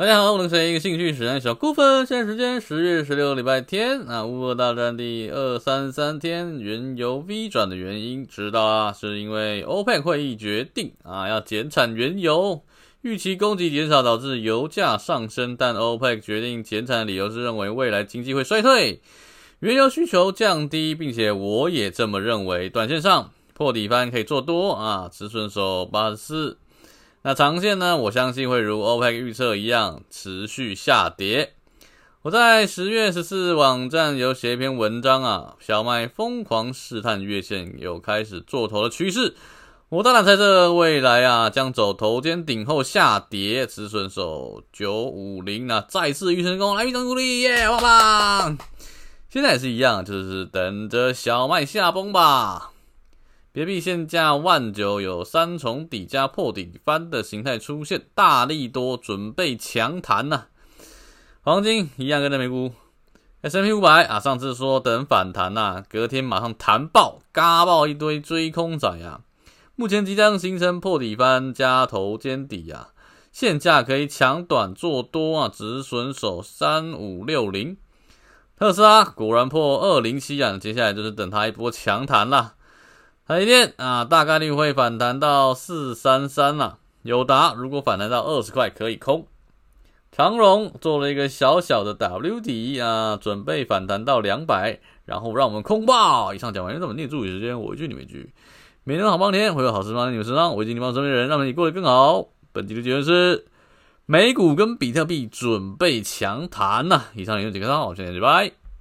大家好，我是？一个兴趣使然小顾分。现在时间十月十六礼拜天啊，乌俄大战第二三三天，原油 V 转的原因知道啊，是因为 OPEC 会议决定啊要减产原油，预期供给减少导致油价上升，但 OPEC 决定减产的理由是认为未来经济会衰退，原油需求降低，并且我也这么认为，短线上破底翻可以做多啊，止损守八十四。那长线呢？我相信会如 OPEC 预测一样持续下跌。我在十月十四日网站有写一篇文章啊，小麦疯狂试探月线，有开始做头的趋势。我当然猜测未来啊将走头肩顶后下跌，止损守九五零，啊再次预成功，来预成鼓励耶，棒棒！现在也是一样，就是等着小麦下崩吧。别币现价万九，有三重底加破底翻的形态出现，大力多准备强弹呐。黄金一样跟着美股，S M P 五百啊，上次说等反弹呐，隔天马上弹爆，嘎爆一堆追空仔啊。目前即将形成破底翻加头肩底啊，现价可以抢短做多啊，止损守三五六零。特斯拉果然破二零七啊，接下来就是等它一波强弹啦。台电啊，大概率会反弹到四三三了。友达如果反弹到二十块，可以空。长荣做了一个小小的 W 底啊，准备反弹到两百，然后让我们空爆。以上讲完，让我们念注意时间，我一句你们一句。每天好帮天，会有好事放在你们身上。我已经你帮身边的人，让你过得更好。本期的结论是，美股跟比特币准备强弹呐。以上有几个号，我现在拜拜。